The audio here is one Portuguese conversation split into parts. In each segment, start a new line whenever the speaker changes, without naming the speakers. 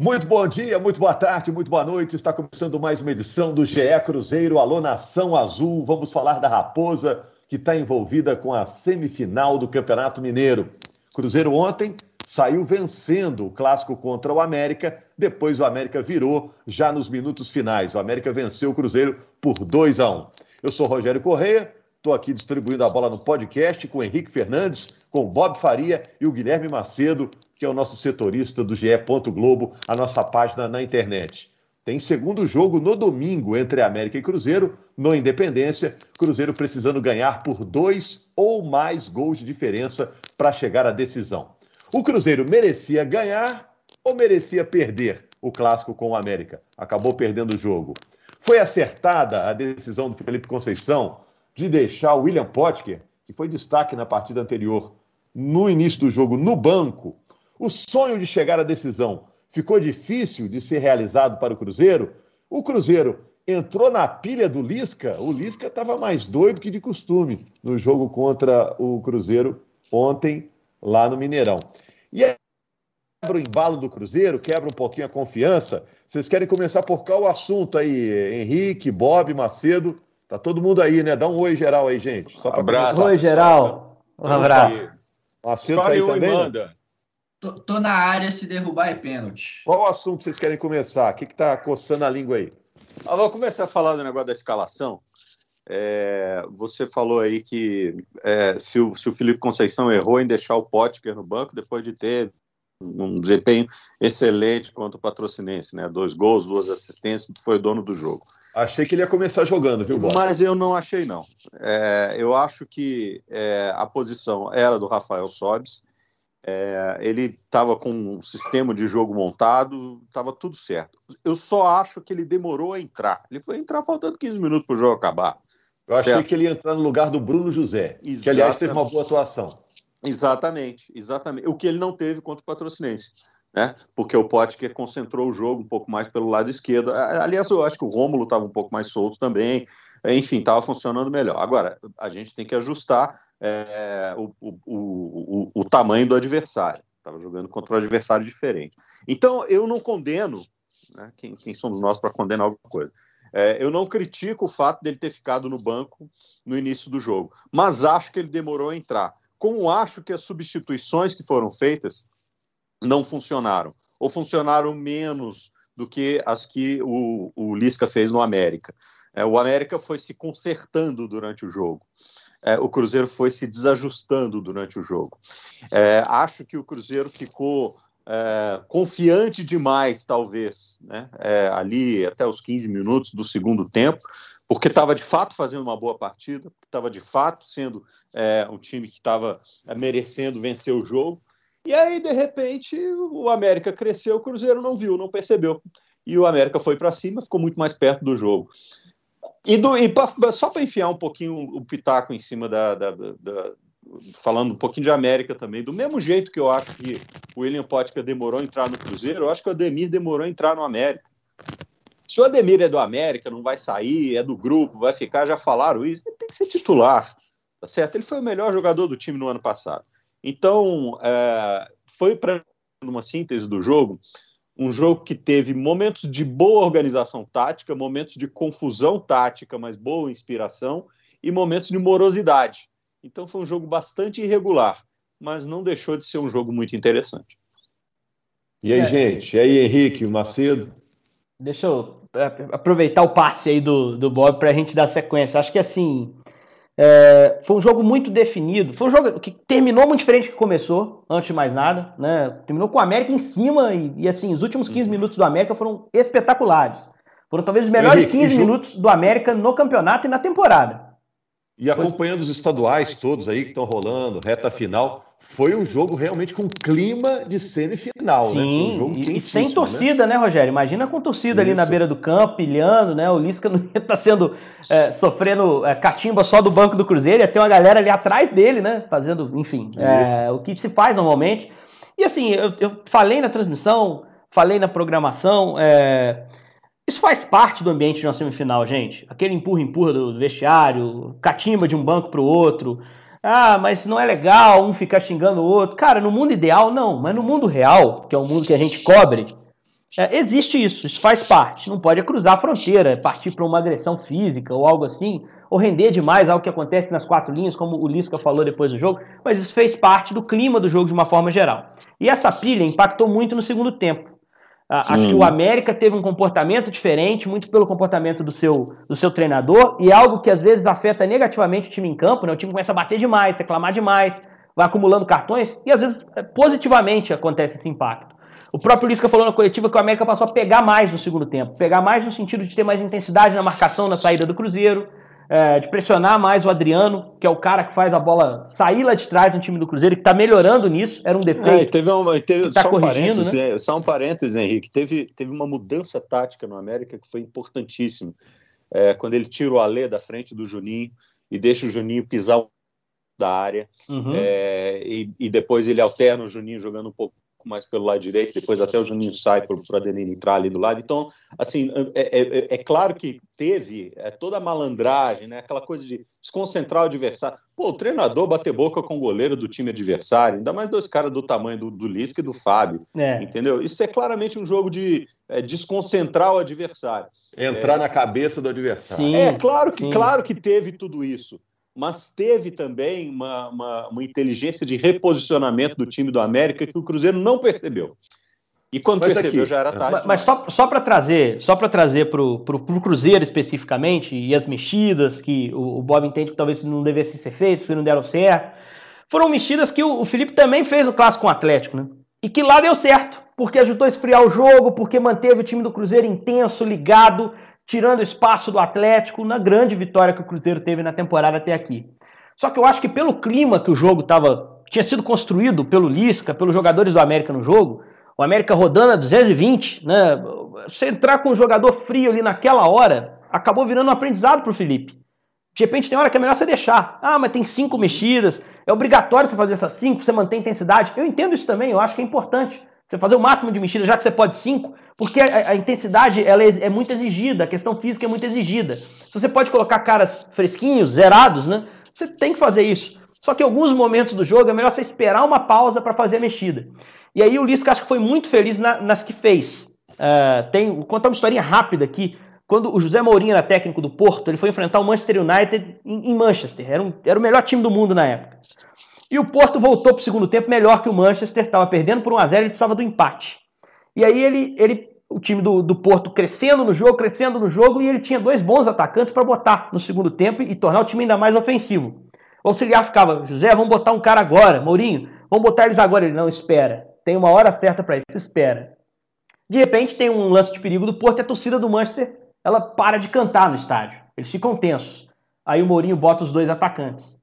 Muito bom dia, muito boa tarde, muito boa noite. Está começando mais uma edição do GE Cruzeiro Alô Nação Azul. Vamos falar da Raposa, que está envolvida com a semifinal do Campeonato Mineiro. Cruzeiro ontem saiu vencendo o clássico contra o América, depois o América virou já nos minutos finais. O América venceu o Cruzeiro por 2 a 1. Eu sou Rogério Correia, estou aqui distribuindo a bola no podcast com o Henrique Fernandes, com o Bob Faria e o Guilherme Macedo que é o nosso setorista do GE. Globo, a nossa página na internet. Tem segundo jogo no domingo entre América e Cruzeiro, no Independência. Cruzeiro precisando ganhar por dois ou mais gols de diferença para chegar à decisão. O Cruzeiro merecia ganhar ou merecia perder o clássico com o América? Acabou perdendo o jogo. Foi acertada a decisão do Felipe Conceição de deixar o William Potker, que foi destaque na partida anterior, no início do jogo, no banco, o sonho de chegar à decisão ficou difícil de ser realizado para o Cruzeiro. O Cruzeiro entrou na pilha do Lisca. O Lisca estava mais doido que de costume no jogo contra o Cruzeiro ontem lá no Mineirão. E aí, quebra o embalo do Cruzeiro, quebra um pouquinho a confiança. Vocês querem começar por qual assunto aí? Henrique, Bob, Macedo. Tá todo mundo aí, né? Dá um oi geral aí, gente.
Só para abraço. Oi, geral. Um abraço.
Macedo tá aí também? Né?
Tô, tô, na área, se derrubar é pênalti.
Qual o assunto que vocês querem começar? O que está coçando a língua aí?
Ah, vou começar a falar do negócio da escalação. É, você falou aí que é, se, o, se, o, Felipe Conceição errou em deixar o Potker no banco depois de ter um desempenho excelente contra o Patrocinense, né? Dois gols, duas assistências, foi o dono do jogo.
Achei que ele ia começar jogando, viu,
Bob? Mas eu não achei, não. É, eu acho que é, a posição era do Rafael Sobis, é, ele estava com um sistema de jogo montado, estava tudo certo. Eu só acho que ele demorou a entrar. Ele foi entrar faltando 15 minutos para o jogo acabar.
Eu achei certo? que ele ia entrar no lugar do Bruno José, exatamente. que aliás teve uma boa atuação.
Exatamente, exatamente. O que ele não teve contra o Patrocinense. Né? Porque o Potker concentrou o jogo um pouco mais pelo lado esquerdo. Aliás, eu acho que o Rômulo estava um pouco mais solto também. Enfim, estava funcionando melhor. Agora, a gente tem que ajustar é, o, o, o, o, tamanho do adversário. Estava jogando contra um adversário diferente. Então, eu não condeno, né, quem, quem, somos nós para condenar alguma coisa? É, eu não critico o fato dele ter ficado no banco no início do jogo, mas acho que ele demorou a entrar. Como acho que as substituições que foram feitas não funcionaram, ou funcionaram menos do que as que o, o Lisca fez no América. É, o América foi se consertando durante o jogo é, o Cruzeiro foi se desajustando durante o jogo. É, acho que o Cruzeiro ficou é, confiante demais, talvez, né? É, ali até os 15 minutos do segundo tempo, porque estava de fato fazendo uma boa partida, estava de fato sendo é, um time que estava é, merecendo vencer o jogo. E aí, de repente, o América cresceu, o Cruzeiro não viu, não percebeu. E o América foi para cima, ficou muito mais perto do jogo. E, do, e pra, só para enfiar um pouquinho o pitaco em cima da, da, da, Falando um pouquinho de América também, do mesmo jeito que eu acho que o William Potker demorou a entrar no Cruzeiro, eu acho que o Ademir demorou a entrar no América. Se o Ademir é do América, não vai sair, é do grupo, vai ficar, já falaram isso, ele tem que ser titular, tá certo? Ele foi o melhor jogador do time no ano passado. Então, é, foi para uma síntese do jogo um jogo que teve momentos de boa organização tática, momentos de confusão tática, mas boa inspiração, e momentos de morosidade. Então foi um jogo bastante irregular, mas não deixou de ser um jogo muito interessante.
E aí, é. gente? E aí, Henrique, Macedo?
Deixa eu é, aproveitar o passe aí do, do Bob para a gente dar sequência. Acho que assim, é, foi um jogo muito definido. Foi um jogo que terminou muito diferente do que começou, antes de mais nada. Né? Terminou com o América em cima e, e, assim, os últimos 15 uhum. minutos do América foram espetaculares. Foram talvez os melhores Henrique, 15 minutos do América no campeonato e na temporada.
E acompanhando os estaduais todos aí que estão rolando, reta final, foi um jogo realmente com clima de semifinal,
né?
Sim,
né? Um jogo e, e sem torcida, né? né, Rogério? Imagina com torcida Isso. ali na beira do campo, pilhando, né? O Lisca não ia estar tá sendo é, sofrendo é, catimba só do banco do Cruzeiro, ia ter uma galera ali atrás dele, né? Fazendo, enfim, é, o que se faz normalmente. E assim, eu, eu falei na transmissão, falei na programação, é, isso faz parte do ambiente de uma semifinal, gente. Aquele empurra-empurra do vestiário, catimba de um banco para o outro. Ah, mas não é legal um ficar xingando o outro. Cara, no mundo ideal, não. Mas no mundo real, que é o mundo que a gente cobre, É, existe isso, isso faz parte. Não pode cruzar a fronteira, partir para uma agressão física ou algo assim, ou render demais algo que acontece nas quatro linhas, como o Lisca falou depois do jogo, mas isso fez parte do clima do jogo de uma forma geral. E essa pilha impactou muito no segundo tempo. Acho que o América teve um comportamento diferente, muito pelo comportamento do seu, do seu treinador, e algo que às vezes afeta negativamente o time em campo, né? O time começa a bater demais, reclamar demais, vai acumulando cartões, e às vezes é, positivamente acontece esse impacto. O próprio Lisca falou na coletiva que o América passou a pegar mais no segundo tempo. Pegar mais no sentido de ter mais intensidade na marcação na saída do Cruzeiro, é, de pressionar mais o Adriano, que é o cara que faz a bola sair lá de trás no time do Cruzeiro, que está melhorando nisso. Era um defeito.
É, teve uma, teve, tá só, um parênteses, né? É, só um parênteses, Henrique. Teve, teve uma mudança tática no América que foi importantíssima. É, quando ele tira o Alê da frente do Juninho e deixa o Juninho pisar da área. Uhum. É, e, e, depois ele alterna o Juninho jogando um pouco mais pelo lado direito, depois até o Juninho sai para o Adelino entrar ali do lado. Então, assim, é, é, é, claro que teve é, toda a malandragem, né? aquela coisa de desconcentrar o adversário. Pô, o treinador bater boca com o goleiro do time adversário, ainda mais dois caras do tamanho do, do Lisca e do Fábio, é. entendeu? Isso é claramente um jogo de é, desconcentrar o adversário.
Entrar na cabeça do adversário.
Sim, é, claro que, claro que teve tudo isso mas teve também uma, uma, uma, inteligência de reposicionamento do time do América que o Cruzeiro não percebeu. E quando mas percebeu aqui, já era tarde.
Mas, mas só, só para trazer, só para trazer para o Cruzeiro especificamente e as mexidas que o, o, Bob entende que talvez não devessem ser feitas, porque não deram certo, foram mexidas que o, o Felipe também fez o clássico com o Atlético, né? E que lá deu certo, porque ajudou a esfriar o jogo, porque manteve o time do Cruzeiro intenso, ligado, tirando espaço do Atlético na grande vitória que o Cruzeiro teve na temporada até aqui. Só que eu acho que pelo clima que o jogo tava, tinha sido construído pelo Lisca, pelos jogadores do América no jogo, o América rodando a 220, né? Você entrar com um jogador frio ali naquela hora, acabou virando um aprendizado para o Felipe. De repente tem hora que é melhor você deixar. Ah, mas tem cinco mexidas, é obrigatório você fazer essas cinco, você manter a intensidade. Eu entendo isso também, eu acho que é importante. Você fazer o máximo de mexidas, já que você pode cinco, porque a, a, intensidade ela é, é, muito exigida, a questão física é muito exigida. Se você pode colocar caras fresquinhos, zerados, né? Você tem que fazer isso. Só que em alguns momentos do jogo é melhor você esperar uma pausa para fazer a mexida. E aí o Lisca acho que foi muito feliz na, nas que fez. Uh, tem, vou contar uma historinha rápida aqui. Quando o José Mourinho era técnico do Porto, ele foi enfrentar o Manchester United em, em Manchester. Era, um, era o melhor time do mundo na época. E o Porto voltou para o segundo tempo melhor que o Manchester, estava perdendo por 1 a 0 ele precisava do empate. E aí ele, ele o time do, do Porto crescendo no jogo, crescendo no jogo, e ele tinha dois bons atacantes para botar no segundo tempo e, e, tornar o time ainda mais ofensivo. O auxiliar ficava, José, vamos botar um cara agora, Mourinho, vamos botar eles agora. Ele, não, espera, tem uma hora certa para isso, espera. De repente tem um lance de perigo do Porto e a torcida do Manchester, ela para de cantar no estádio. Eles ficam tensos. Aí o Mourinho bota os dois atacantes.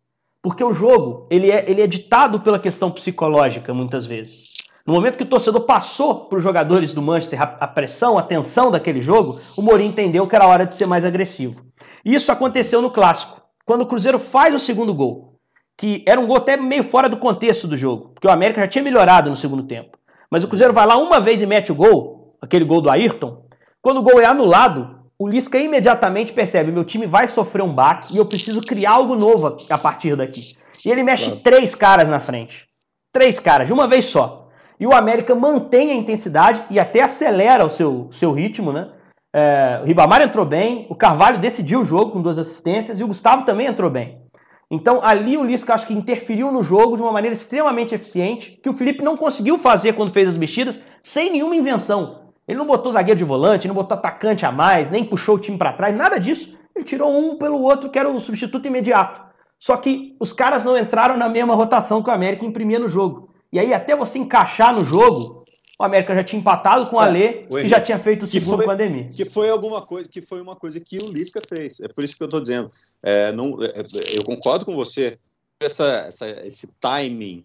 Porque o jogo, ele é, ele é ditado pela questão psicológica, muitas vezes. No momento que o torcedor passou para os jogadores do Manchester a pressão, a tensão daquele jogo, o Mourinho entendeu que era hora de ser mais agressivo. Isso aconteceu no clássico, quando o Cruzeiro faz o segundo gol, que era um gol até meio fora do contexto do jogo, porque o América já tinha melhorado no segundo tempo. Mas o Cruzeiro vai lá uma vez e mete o gol, aquele gol do Ayrton. Quando o gol é anulado, o Lisca imediatamente percebe: meu time vai sofrer um baque e eu preciso criar algo novo a partir daqui. E ele mexe claro. três caras na frente. Três caras, de uma vez só. E o América mantém a intensidade e até acelera o seu, seu ritmo, né? É, o Ribamar entrou bem, o Carvalho decidiu o jogo com duas assistências e o Gustavo também entrou bem. Então ali o Lisca acho que interferiu no jogo de uma maneira extremamente eficiente, que o Felipe não conseguiu fazer quando fez as mexidas, sem nenhuma invenção. Ele não botou zagueiro de volante, não botou atacante a mais, nem puxou o time para trás, nada disso. Ele tirou um pelo outro, que era o substituto imediato. Só que os caras não entraram na mesma rotação que o América imprimia no jogo. E aí, até você encaixar no jogo, o América já tinha empatado com o Alê é, e já tinha feito o segundo com a Ademir.
Que foi alguma coisa, que foi uma coisa que o Lisca fez. É por isso que eu estou dizendo. É, não, é, eu concordo com você. Essa, essa, esse timing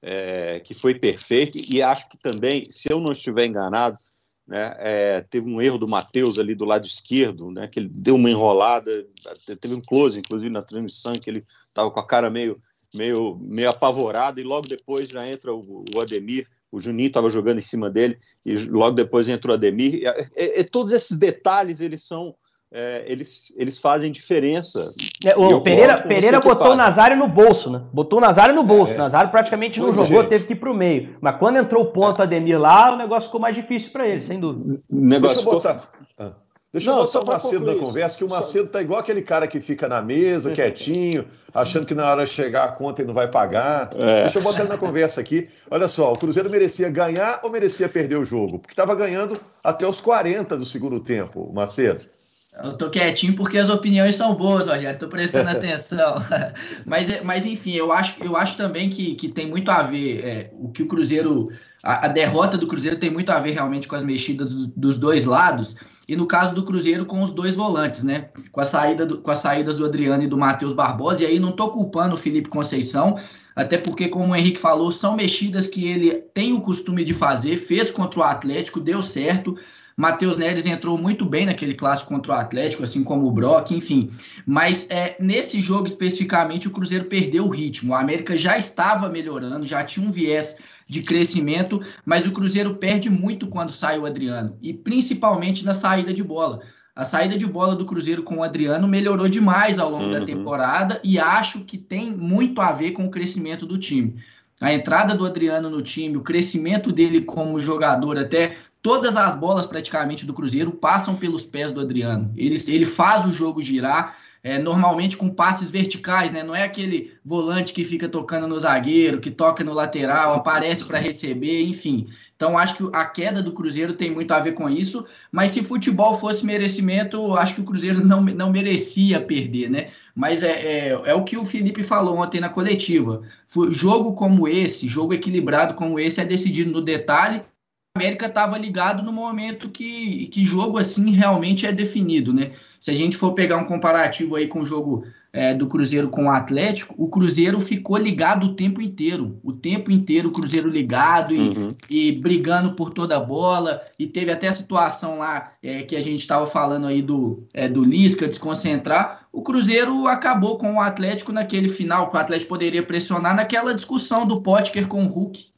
é, que foi perfeito, e acho que também, se eu não estiver enganado, né, é, teve um erro do Matheus ali do lado esquerdo, né, que ele deu uma enrolada, teve um close, inclusive, na transmissão, que ele estava com a cara meio meio, meio apavorado, e logo depois já entra o, o Ademir, o Juninho estava jogando em cima dele, e logo depois entra o Ademir. E, e, e, todos esses detalhes, eles são é, eles, eles fazem diferença.
É, o Pereira, Pereira botou o Nazário no bolso, né? Botou o Nazário no bolso. É. O Nazário praticamente pois não jogou, gente. teve que ir para o meio. Mas quando entrou o ponto Ademir lá, o negócio ficou mais difícil para ele, sem dúvida.
O negócio Deixa eu botar. Ficou... Ah. Deixa não, eu botar o Macedo na conversa, que o Macedo só... tá igual aquele cara que fica na mesa, quietinho, achando que na hora de chegar a conta ele não vai pagar. É. Deixa eu botar ele na conversa aqui. Olha só, o Cruzeiro merecia ganhar ou merecia perder o jogo? Porque estava ganhando até os 40 do segundo tempo, Macedo.
Eu tô quietinho porque as opiniões são boas, Rogério, tô prestando atenção. mas, mas, enfim, eu acho, eu acho também que, que tem muito a ver é, o que o Cruzeiro. A, a, derrota do Cruzeiro tem muito a ver realmente com as mexidas do, dos dois lados. E no caso do Cruzeiro, com os dois volantes, né? Com, a saída do, com as saídas do Adriano e do Matheus Barbosa. E aí não tô culpando o Felipe Conceição, até porque, como o Henrique falou, são mexidas que ele tem o costume de fazer, fez contra o Atlético, deu certo. Matheus Neres entrou muito bem naquele clássico contra o Atlético, assim como o Brock, enfim. Mas é, nesse jogo especificamente, o Cruzeiro perdeu o ritmo. O América já estava melhorando, já tinha um viés de crescimento, mas o Cruzeiro perde muito quando sai o Adriano, e principalmente na saída de bola. A saída de bola do Cruzeiro com o Adriano melhorou demais ao longo uhum. da temporada e acho que tem muito a ver com o crescimento do time. A entrada do Adriano no time, o crescimento dele como jogador, até todas as bolas praticamente do Cruzeiro passam pelos pés do Adriano. Ele, ele faz o jogo girar, é, normalmente com passes verticais, né? Não é aquele volante que fica tocando no zagueiro, que toca no lateral, aparece para receber, enfim. Então acho que a queda do Cruzeiro tem muito a ver com isso, mas se futebol fosse merecimento, acho que o Cruzeiro não, não merecia perder, né? Mas é, é, é o que o Felipe falou ontem na coletiva. Jogo como esse, jogo equilibrado como esse, é decidido no detalhe América estava ligado no momento que, que jogo assim realmente é definido, né? Se a gente for pegar um comparativo aí com o jogo é, do Cruzeiro com o Atlético, o Cruzeiro ficou ligado o tempo inteiro. O tempo inteiro o Cruzeiro ligado e, uhum. e brigando por toda a bola. E teve até a situação lá é, que a gente estava falando aí do, é, do Lisca desconcentrar. O Cruzeiro acabou com o Atlético naquele final, que o Atlético poderia pressionar naquela discussão do Potker com o Hulk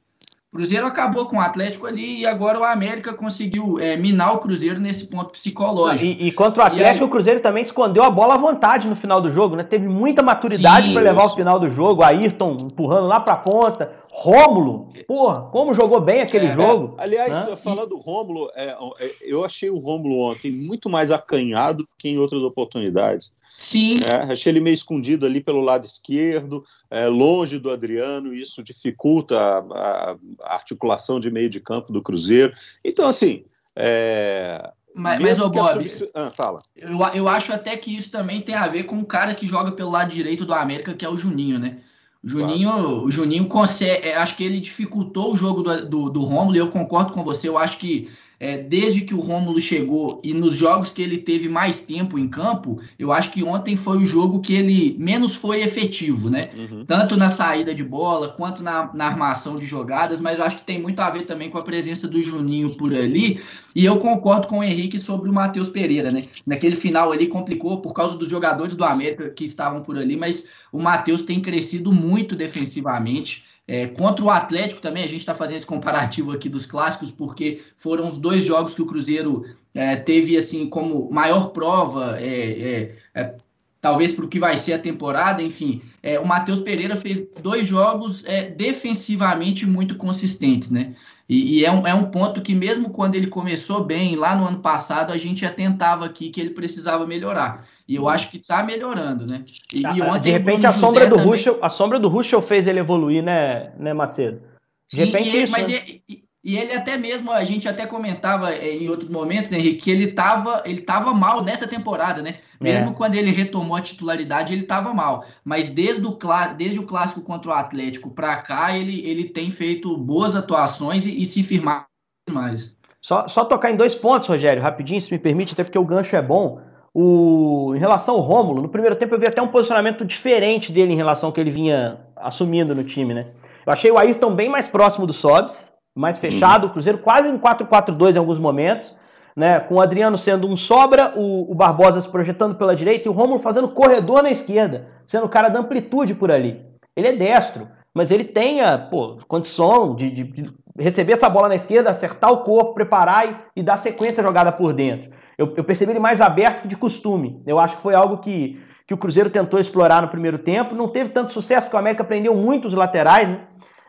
Cruzeiro acabou com o Atlético ali e agora o América conseguiu é, minar o Cruzeiro nesse ponto psicológico.
E, e contra o Atlético, aí... o Cruzeiro também escondeu a bola à vontade no final do jogo, né? Teve muita maturidade para levar o final do jogo. Ayrton empurrando lá para a ponta. Rômulo, porra, como jogou bem aquele é, jogo.
É. Aliás, né? falando do Rômulo, é, é, eu achei o Rômulo ontem muito mais acanhado que em outras oportunidades.
Sim.
É, achei ele meio escondido ali pelo lado esquerdo, é, longe do Adriano, isso dificulta a, a, a, articulação de meio de campo do Cruzeiro. Então, assim. É,
mas, mas ô Bob, ah, fala. Eu, eu acho até que isso também tem a ver com o cara que joga pelo lado direito do América, que é o Juninho, né? O Juninho, claro. o Juninho consegue. É, acho que ele dificultou o jogo do, do, do Romulo, e eu concordo com você. Eu acho que é, desde que o Rômulo chegou e nos jogos que ele teve mais tempo em campo, eu acho que ontem foi o jogo que ele menos foi efetivo, né? Uhum. Tanto na saída de bola quanto na, na, armação de jogadas, mas eu acho que tem muito a ver também com a presença do Juninho por ali. E eu concordo com o Henrique sobre o Matheus Pereira, né? Naquele final ali complicou por causa dos jogadores do América que estavam por ali, mas o Matheus tem crescido muito defensivamente. É, contra o Atlético também, a gente está fazendo esse comparativo aqui dos clássicos, porque foram os dois jogos que o Cruzeiro é, teve assim como maior prova, é, é, é talvez para o que vai ser a temporada, enfim. É, o Matheus Pereira fez dois jogos defensivamente muito consistentes, né? E, e é, um, é um ponto que, mesmo quando ele começou bem, lá no ano passado, a gente atentava aqui que ele precisava melhorar. E eu acho que está melhorando, né? E,
e ontem de repente a sombra do também... Ruschel, a sombra do Ruschel fez ele evoluir, né, né Macedo?
De Sim, repente e, isso, mas né? e, e, ele até mesmo, a gente até comentava é, em outros momentos, Henrique, que ele estava ele tava mal nessa temporada, né? Mesmo é. quando ele retomou a titularidade, ele estava mal. Mas desde o, desde o clássico contra o Atlético para cá, ele, ele tem feito boas atuações e, e se firmar mais.
Só, só tocar em dois pontos, Rogério, rapidinho, se me permite, até porque o gancho é bom. O, em relação ao Rômulo, no primeiro tempo eu vi até um posicionamento diferente dele em relação ao que ele vinha assumindo no time, né? Eu achei o Ayrton bem mais próximo do Sobs, mais fechado, o Cruzeiro quase em 4-4-2 em alguns momentos, né? Com o Adriano sendo um sobra, o, o Barbosa se projetando pela direita e o Rômulo fazendo corredor na esquerda, sendo o cara da amplitude por ali. Ele é destro, mas ele tem a pô, condição de, de, de receber essa bola na esquerda, acertar o corpo, preparar e, e dar sequência jogada por dentro. Eu, eu percebi ele mais aberto que de costume. Eu acho que foi algo que, que o Cruzeiro tentou explorar no primeiro tempo. Não teve tanto sucesso, porque o América prendeu muito os laterais, né?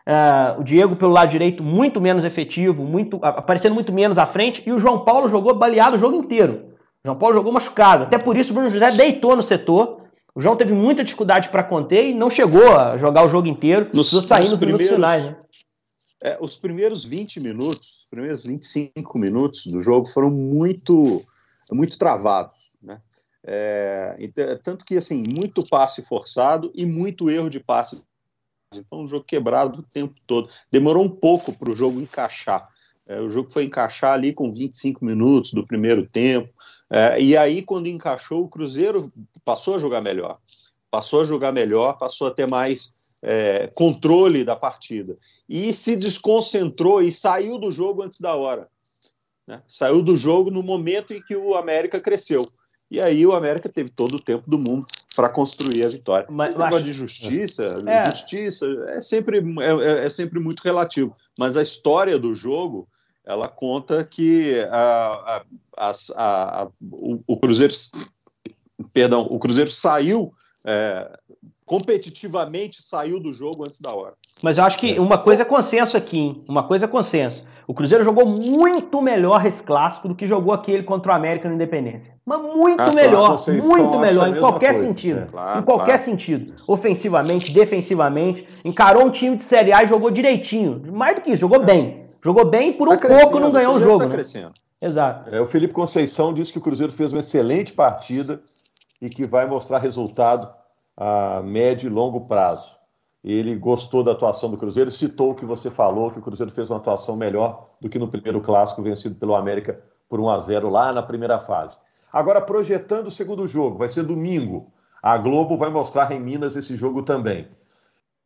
Uh, o Diego pelo lado direito muito menos efetivo, muito aparecendo muito menos à frente, e o João Paulo jogou baleado o jogo inteiro. O João Paulo jogou machucado. Até por isso o Bruno José deitou no setor. O João teve muita dificuldade para conter e não chegou a jogar o jogo inteiro.
Nos, saindo nos primeiros, finais, né? é, os primeiros 20 minutos, os primeiros 25 minutos do jogo foram muito, muito travados. Né? É, tanto que assim, muito passe forçado e muito erro de passe então, um jogo quebrado o tempo todo. Demorou um pouco para o jogo encaixar. É, o jogo foi encaixar ali com 25 minutos do primeiro tempo. É, e aí, quando encaixou, o Cruzeiro passou a jogar melhor. Passou a jogar melhor, passou a ter mais é, controle da partida. E se desconcentrou e saiu do jogo antes da hora. Né? Saiu do jogo no momento em que o América cresceu. E aí o América teve todo o tempo do mundo para construir a vitória. Mas, Esse negócio acho... de justiça, é. justiça é sempre, é, é, é, sempre muito relativo. Mas a história do jogo, ela conta que a, a, a, o, o, Cruzeiro, perdão, o Cruzeiro saiu é, competitivamente saiu do jogo antes da hora.
Mas eu acho que uma coisa é consenso aqui, hein? uma coisa é consenso. O Cruzeiro jogou muito melhor esse clássico do que jogou aquele contra o América no Independência. Mas muito ah, melhor, muito melhor, em qualquer coisa. sentido. É, claro, em qualquer claro. sentido. Ofensivamente, defensivamente. Encarou um time de Série A e jogou direitinho. Mais do que isso, jogou é. bem. Jogou bem e por tá um pouco não ganhou o, o jogo. Tá
né? crescendo.
Exato.
É, o Felipe Conceição disse que o Cruzeiro fez uma excelente partida e que vai mostrar resultado a médio e longo prazo. Ele gostou da atuação do Cruzeiro, citou o que você falou, que o Cruzeiro fez uma atuação melhor do que no primeiro clássico vencido pelo América por 1 a 0 lá na primeira fase. Agora, projetando o segundo jogo, vai ser domingo. A Globo vai mostrar em Minas esse jogo também.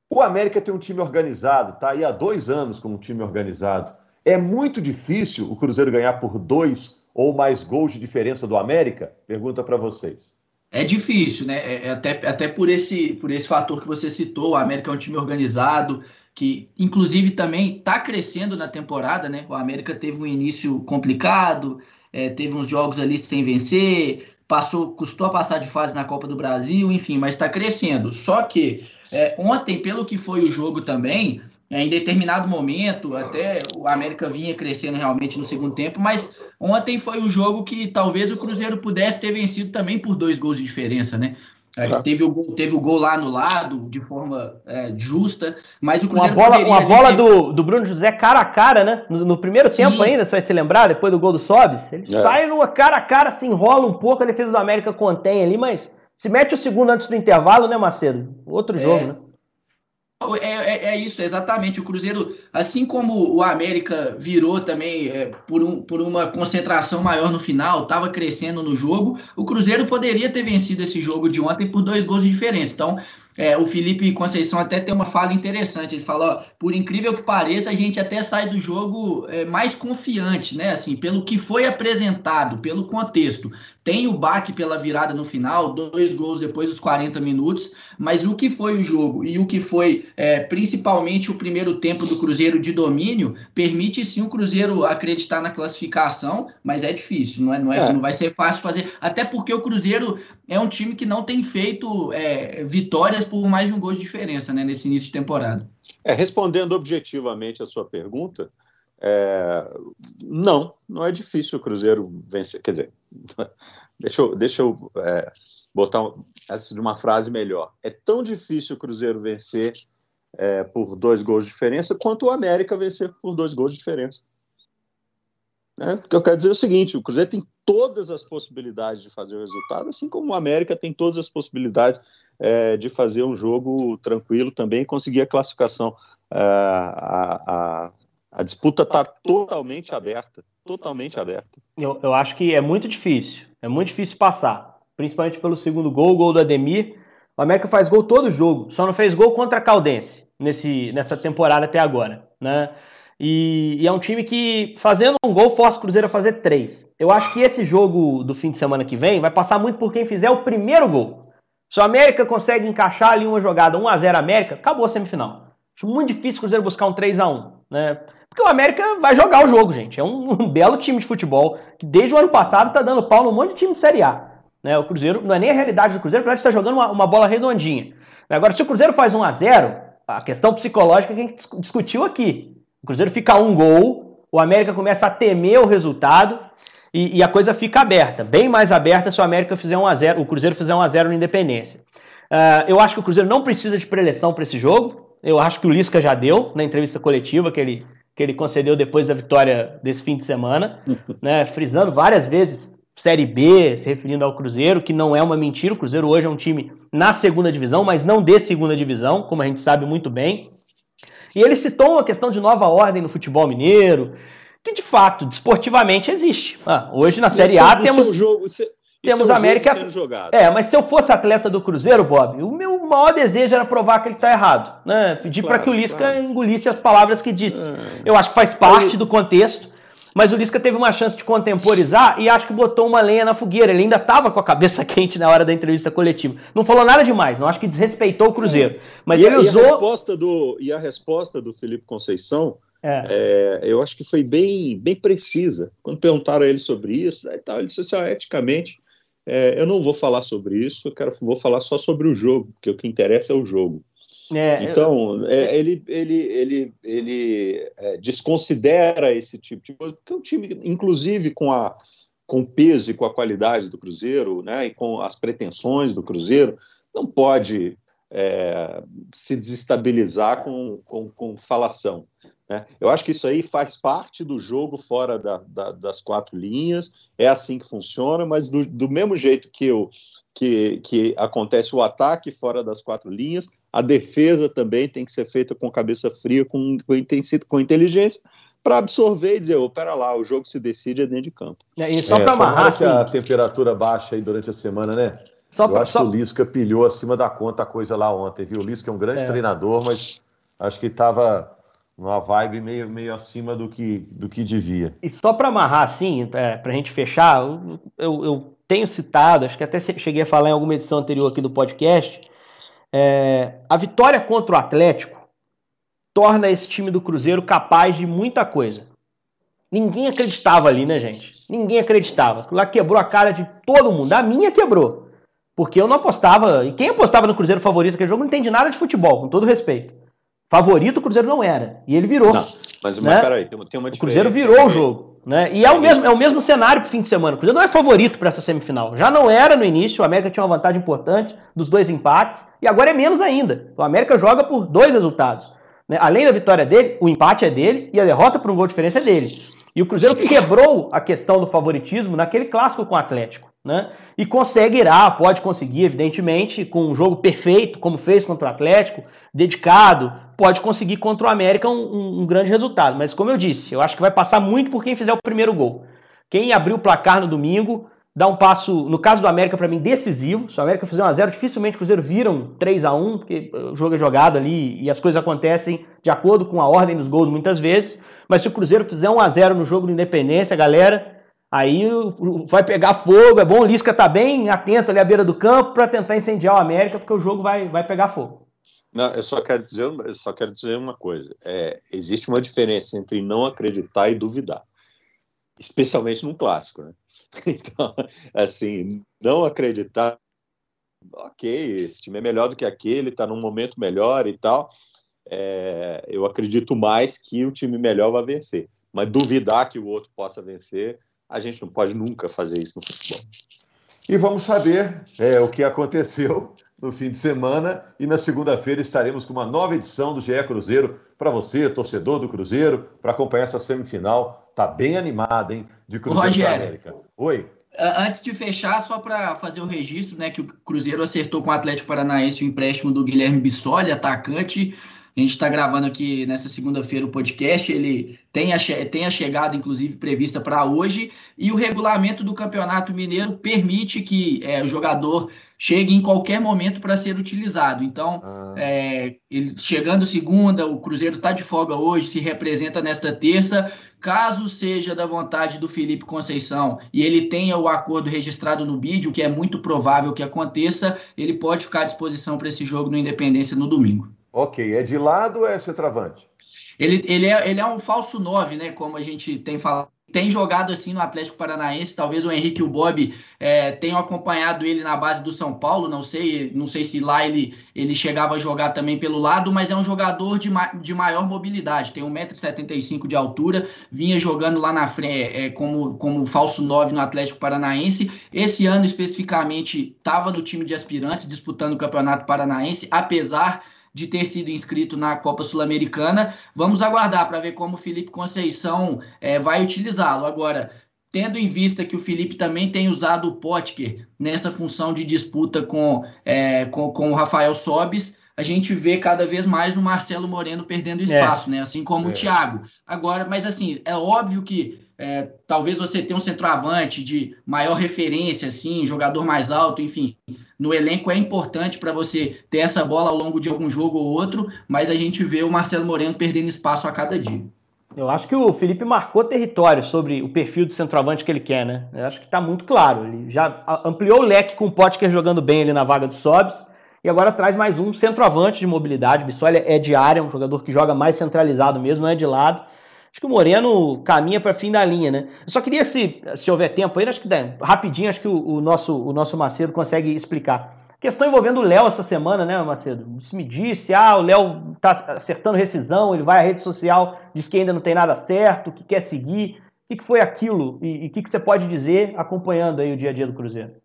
O América tem um time organizado, está aí há dois anos com um time organizado. É muito difícil o Cruzeiro ganhar por dois ou mais gols de diferença do América? Pergunta para vocês.
É difícil, né? É, é, até, até por, esse, por esse fator que você citou, o América é um time organizado, que inclusive também está crescendo na temporada, né? O América teve um início complicado, é, teve uns jogos ali sem vencer, passou, custou a passar de fase na Copa do Brasil, enfim, mas está crescendo. Só que é, ontem, pelo que foi o jogo também, é, em determinado momento, até o América vinha crescendo realmente no segundo tempo, mas ontem foi um jogo que talvez o Cruzeiro pudesse ter vencido também por dois gols de diferença, né? É, teve, o gol, teve o gol lá no lado, de forma é, justa, mas o Cruzeiro
Uma bola, uma bola ter... do, do Bruno José cara a cara, né? No, no primeiro Sim. tempo ainda, você vai se lembrar, depois do gol do Sobis, ele é. sai numa cara a cara, se enrola um pouco, a defesa do América contém ali, mas se mete o segundo antes do intervalo, né, Macedo? Outro jogo, é. né?
É, é, é, isso, exatamente. O Cruzeiro, assim como o América virou também é, por, um, por uma concentração maior no final, estava crescendo no jogo, o Cruzeiro poderia ter vencido esse jogo de ontem por dois gols de diferença. Então, é, o Felipe Conceição até tem uma fala interessante. Ele fala: ó, por incrível que pareça, a gente até sai do jogo é, mais confiante, né? Assim, pelo que foi apresentado, pelo contexto. Tem o baque pela virada no final, dois gols depois dos 40 minutos, mas o que foi o jogo e o que foi é, principalmente o primeiro tempo do Cruzeiro de domínio permite sim o Cruzeiro acreditar na classificação, mas é difícil, não, é, não, é, é. não vai ser fácil fazer, até porque o Cruzeiro é um time que não tem feito é, vitórias por mais de um gol de diferença né, nesse início de temporada.
É, respondendo objetivamente a sua pergunta, é, não, não é difícil o Cruzeiro vencer. Quer dizer, deixa eu, deixa eu é, botar essa de uma frase melhor. É tão difícil o Cruzeiro vencer é, por dois gols de diferença quanto o América vencer por dois gols de diferença. Né? Porque eu quero dizer é o seguinte: o Cruzeiro tem todas as possibilidades de fazer o resultado, assim como o América tem todas as possibilidades é, de fazer um jogo tranquilo também e conseguir a classificação. É, a, a, a disputa está totalmente aberta. Totalmente aberta.
Eu, eu acho que é muito difícil. É muito difícil passar. Principalmente pelo segundo gol, o gol do Ademir. O América faz gol todo jogo. Só não fez gol contra a Caldense nesse, nessa temporada até agora. Né? E, e, é um time que, fazendo um gol, força o Cruzeiro a fazer três. Eu acho que esse jogo do fim de semana que vem vai passar muito por quem fizer o primeiro gol. Se o América consegue encaixar ali uma jogada 1 a 0 América, acabou a semifinal. Acho muito difícil o Cruzeiro buscar um 3 a 1 né? Porque o América vai jogar o jogo, gente. É um, um belo time de futebol que desde o ano passado está dando pau num monte de time de Série A. Né? O Cruzeiro, não é nem a realidade do Cruzeiro, o Cruzeiro está jogando uma, uma, bola redondinha. Agora, se o Cruzeiro faz 1 a 0 a questão psicológica que a gente discutiu aqui. O Cruzeiro fica um gol, o América começa a temer o resultado e, e, a coisa fica aberta, bem mais aberta se o América fizer 1 a 0 o Cruzeiro fizer 1 a 0 no Independência. Uh, eu acho que o Cruzeiro não precisa de preleção para esse jogo. Eu acho que o Lisca já deu na entrevista coletiva que ele, que ele concedeu depois da vitória desse fim de semana, né, frisando várias vezes Série B, se referindo ao Cruzeiro, que não é uma mentira. O Cruzeiro hoje é um time na segunda divisão, mas não de segunda divisão, como a gente sabe muito bem. E ele citou uma questão de nova ordem no futebol mineiro, que de fato, desportivamente, existe. Ah, hoje na Série A temos. Jogo, temos é um América. É, mas se eu fosse atleta do Cruzeiro, Bob, o meu maior desejo era provar que ele está errado. Né? Pedir claro, para que o Lisca claro. engolisse as palavras que disse. É. Eu acho que faz parte do contexto. Mas o Lisca teve uma chance de contemporizar e acho que botou uma lenha na fogueira. Ele ainda estava com a cabeça quente na hora da entrevista coletiva. Não falou nada demais, não acho que desrespeitou o Cruzeiro. Mas e, ele usou.
E a resposta do, e a resposta do Felipe Conceição é. É, eu acho que foi bem, bem precisa. Quando perguntaram a ele sobre isso, ele disse assim: ah, eticamente, é, eu não vou falar sobre isso, eu quero, vou falar só sobre o jogo, porque o que interessa é o jogo. É, então, eu... é, ele, ele, ele, ele é, desconsidera esse tipo de coisa, porque o time, inclusive com, a, com o peso e com a qualidade do Cruzeiro, né, e com as pretensões do Cruzeiro, não pode é, se desestabilizar com, com, com falação. Né? Eu acho que isso aí faz parte do jogo fora da, da, das quatro linhas, é assim que funciona, mas do, do mesmo jeito que, eu, que, que acontece o ataque fora das quatro linhas, a defesa também tem que ser feita com cabeça fria, com, com, com inteligência, para absorver e dizer, oh, pera lá, o jogo se decide dentro de campo.
É, e só é, para amarrar... Assim, a temperatura baixa aí durante a semana, né? Só Eu pra, acho só... que o Lisca pilhou acima da conta a coisa lá ontem, viu? O Lisca é um grande é. treinador, mas acho que estava numa vibe meio, meio acima do que, do que devia.
E só para amarrar, assim, é, para a gente fechar, eu, eu, tenho citado, acho que até cheguei a falar em alguma edição anterior aqui do podcast, é, a vitória contra o Atlético torna esse time do Cruzeiro capaz de muita coisa. Ninguém acreditava ali, né, gente? Ninguém acreditava. Lá quebrou a cara de todo mundo. A minha quebrou. Porque eu não apostava. E quem apostava no Cruzeiro favorito naquele jogo não entende nada de futebol, com todo respeito. Favorito o Cruzeiro não era. E ele virou. Não,
mas, né? peraí, tem uma,
diferença. O Cruzeiro virou o jogo. Né? E é o, mesmo, é o mesmo cenário para o fim de semana. O Cruzeiro não é favorito para essa semifinal. Já não era no início, o América tinha uma vantagem importante dos dois empates, e agora é menos ainda. O América joga por dois resultados. Né? Além da vitória dele, o empate é dele e a derrota por um gol de diferença é dele. E o Cruzeiro quebrou a questão do favoritismo naquele clássico com o Atlético. Né? E conseguirá, pode conseguir, evidentemente, com um jogo perfeito, como fez contra o Atlético, dedicado, pode conseguir contra o América um, um, um, grande resultado. Mas, como eu disse, eu acho que vai passar muito por quem fizer o primeiro gol. Quem abrir o placar no domingo, dá um passo, no caso do América, para mim, decisivo. Se o América fizer 1x0, dificilmente o Cruzeiro vira um 3x1, porque o jogo é jogado ali e as coisas acontecem de acordo com a ordem dos gols muitas vezes. Mas se o Cruzeiro fizer 1x0 no jogo do Independência, galera, aí vai pegar fogo. É bom o Lisca tá bem atento ali à beira do campo para tentar incendiar o América, porque o jogo vai, vai pegar fogo.
Não, eu só quero dizer, só quero dizer uma coisa. É, existe uma diferença entre não acreditar e duvidar, especialmente num clássico, né? Então, assim, não acreditar, ok, esse time é melhor do que aquele, está num momento melhor e tal. É, eu acredito mais que o time melhor vai vencer, mas duvidar que o outro possa vencer, a gente não pode nunca fazer isso no futebol.
E vamos saber é, o que aconteceu no fim de semana e na segunda-feira estaremos com uma nova edição do GE Cruzeiro para você, torcedor do Cruzeiro, para acompanhar essa semifinal. Tá bem animada, hein?
De Cruzeiro da América. Oi. Antes de fechar, só para fazer o registro, né, que o Cruzeiro acertou com o Atlético Paranaense o empréstimo do Guilherme Bissoli, atacante. A gente está gravando aqui nessa segunda-feira o podcast. Ele tem a, tem a chegada, inclusive, prevista para hoje. E o regulamento do Campeonato Mineiro permite que é, o jogador chegue em qualquer momento para ser utilizado. Então, ah. é, ele chegando segunda, o Cruzeiro está de folga hoje, se representa nesta terça. Caso seja da vontade do Felipe Conceição e ele tenha o acordo registrado no vídeo, que é muito provável que aconteça, ele pode ficar à disposição para esse jogo no Independência no domingo.
Ok, é de lado ou é centroavante?
Ele, ele, é, ele é um falso 9, né? Como a gente tem falado tem jogado assim no Atlético Paranaense. Talvez o Henrique e o Bob é, tenham acompanhado ele na base do São Paulo. Não sei, não sei se lá ele, ele chegava a jogar também pelo lado, mas é um jogador de, ma de maior mobilidade. Tem 1,75m de altura, vinha jogando lá na frente é, é, como, como falso 9 no Atlético Paranaense. Esse ano especificamente estava no time de aspirantes, disputando o Campeonato Paranaense, apesar de ter sido inscrito na Copa Sul-Americana. Vamos aguardar para ver como o Felipe Conceição é, vai utilizá-lo. Agora, tendo em vista que o Felipe também tem usado o Potker nessa função de disputa com, é, com, com o Rafael Sobis, a gente vê cada vez mais o Marcelo Moreno perdendo é. espaço, é. né? Assim como é. o Thiago. Agora, mas assim, é óbvio que é, talvez você tenha um centroavante de maior referência, assim, jogador mais alto, enfim. No elenco é importante para você ter essa bola ao longo de algum jogo ou outro, mas a gente vê o Marcelo Moreno perdendo espaço a cada dia.
Eu acho que o Felipe marcou território sobre o perfil do centroavante que ele quer, né? Eu acho que está muito claro. Ele já ampliou o leque com o Potker jogando bem ali na vaga do Sobs e agora traz mais um centroavante de mobilidade. Bissoli é de área, um jogador que joga mais centralizado mesmo, não é de lado. Acho que o Moreno caminha para fim da linha, né? Eu só queria, se, se houver tempo aí, acho que rapidinho, acho que o, o, nosso, o nosso Macedo consegue explicar. Questão envolvendo o Léo essa semana, né, Macedo? Se me disse, ah, o Léo tá acertando rescisão, ele vai à rede social, diz que ainda não tem nada certo, que quer seguir. O que, que foi aquilo? E o que, que você pode dizer acompanhando aí o dia a dia do Cruzeiro?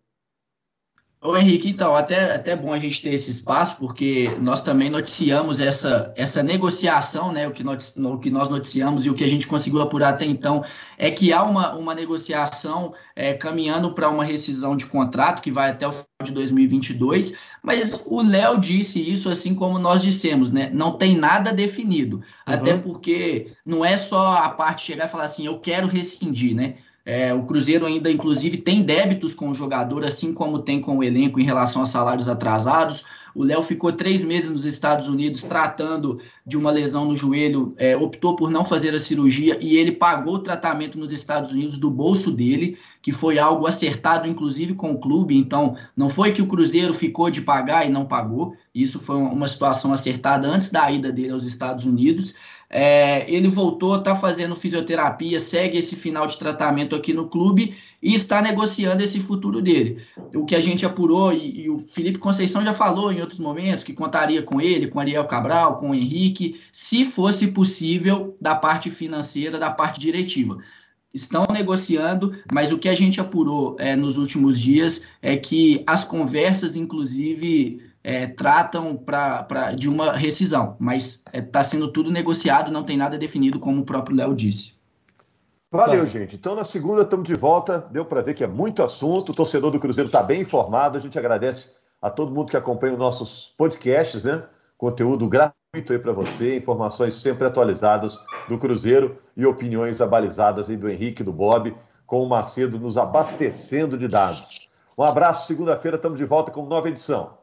Ô Henrique, então, até, até bom a gente ter esse espaço, porque nós também noticiamos essa, essa negociação, né? O que, nós, o que nós noticiamos e o que a gente conseguiu apurar até então é que há uma, uma negociação é, caminhando para uma rescisão de contrato que vai até o final de 2022, mas o Léo disse isso assim como nós dissemos, né? Não tem nada definido, uhum. até porque não é só a parte chegar e falar assim, eu quero rescindir, né? É, o Cruzeiro ainda, inclusive, tem débitos com o jogador, assim como tem com o elenco em relação a salários atrasados. O Léo ficou três meses nos Estados Unidos tratando de uma lesão no joelho, é, optou por não fazer a cirurgia e ele pagou o tratamento nos Estados Unidos do bolso dele, que foi algo acertado, inclusive, com o clube. Então, não foi que o Cruzeiro ficou de pagar e não pagou. Isso foi uma situação acertada antes da ida dele aos Estados Unidos. É, ele voltou, está fazendo fisioterapia, segue esse final de tratamento aqui no clube e está negociando esse futuro dele. O que a gente apurou, e, e, o Felipe Conceição já falou em outros momentos, que contaria com ele, com Ariel Cabral, com o Henrique, se fosse possível, da parte financeira, da parte diretiva. Estão negociando, mas o que a gente apurou é, nos últimos dias é que as conversas, inclusive é, tratam pra, pra, de uma rescisão, mas está é, tá sendo tudo negociado, não tem nada definido, como o próprio Léo disse.
Valeu, gente. Então, na segunda, estamos de volta. Deu para ver que é muito assunto. O torcedor do Cruzeiro está bem informado. A gente agradece a todo mundo que acompanha os nossos podcasts, né? Conteúdo gratuito aí para você, informações sempre atualizadas do Cruzeiro e opiniões abalizadas aí do Henrique, do Bob, com o Macedo nos abastecendo de dados. Um abraço, segunda-feira estamos de volta com nova edição.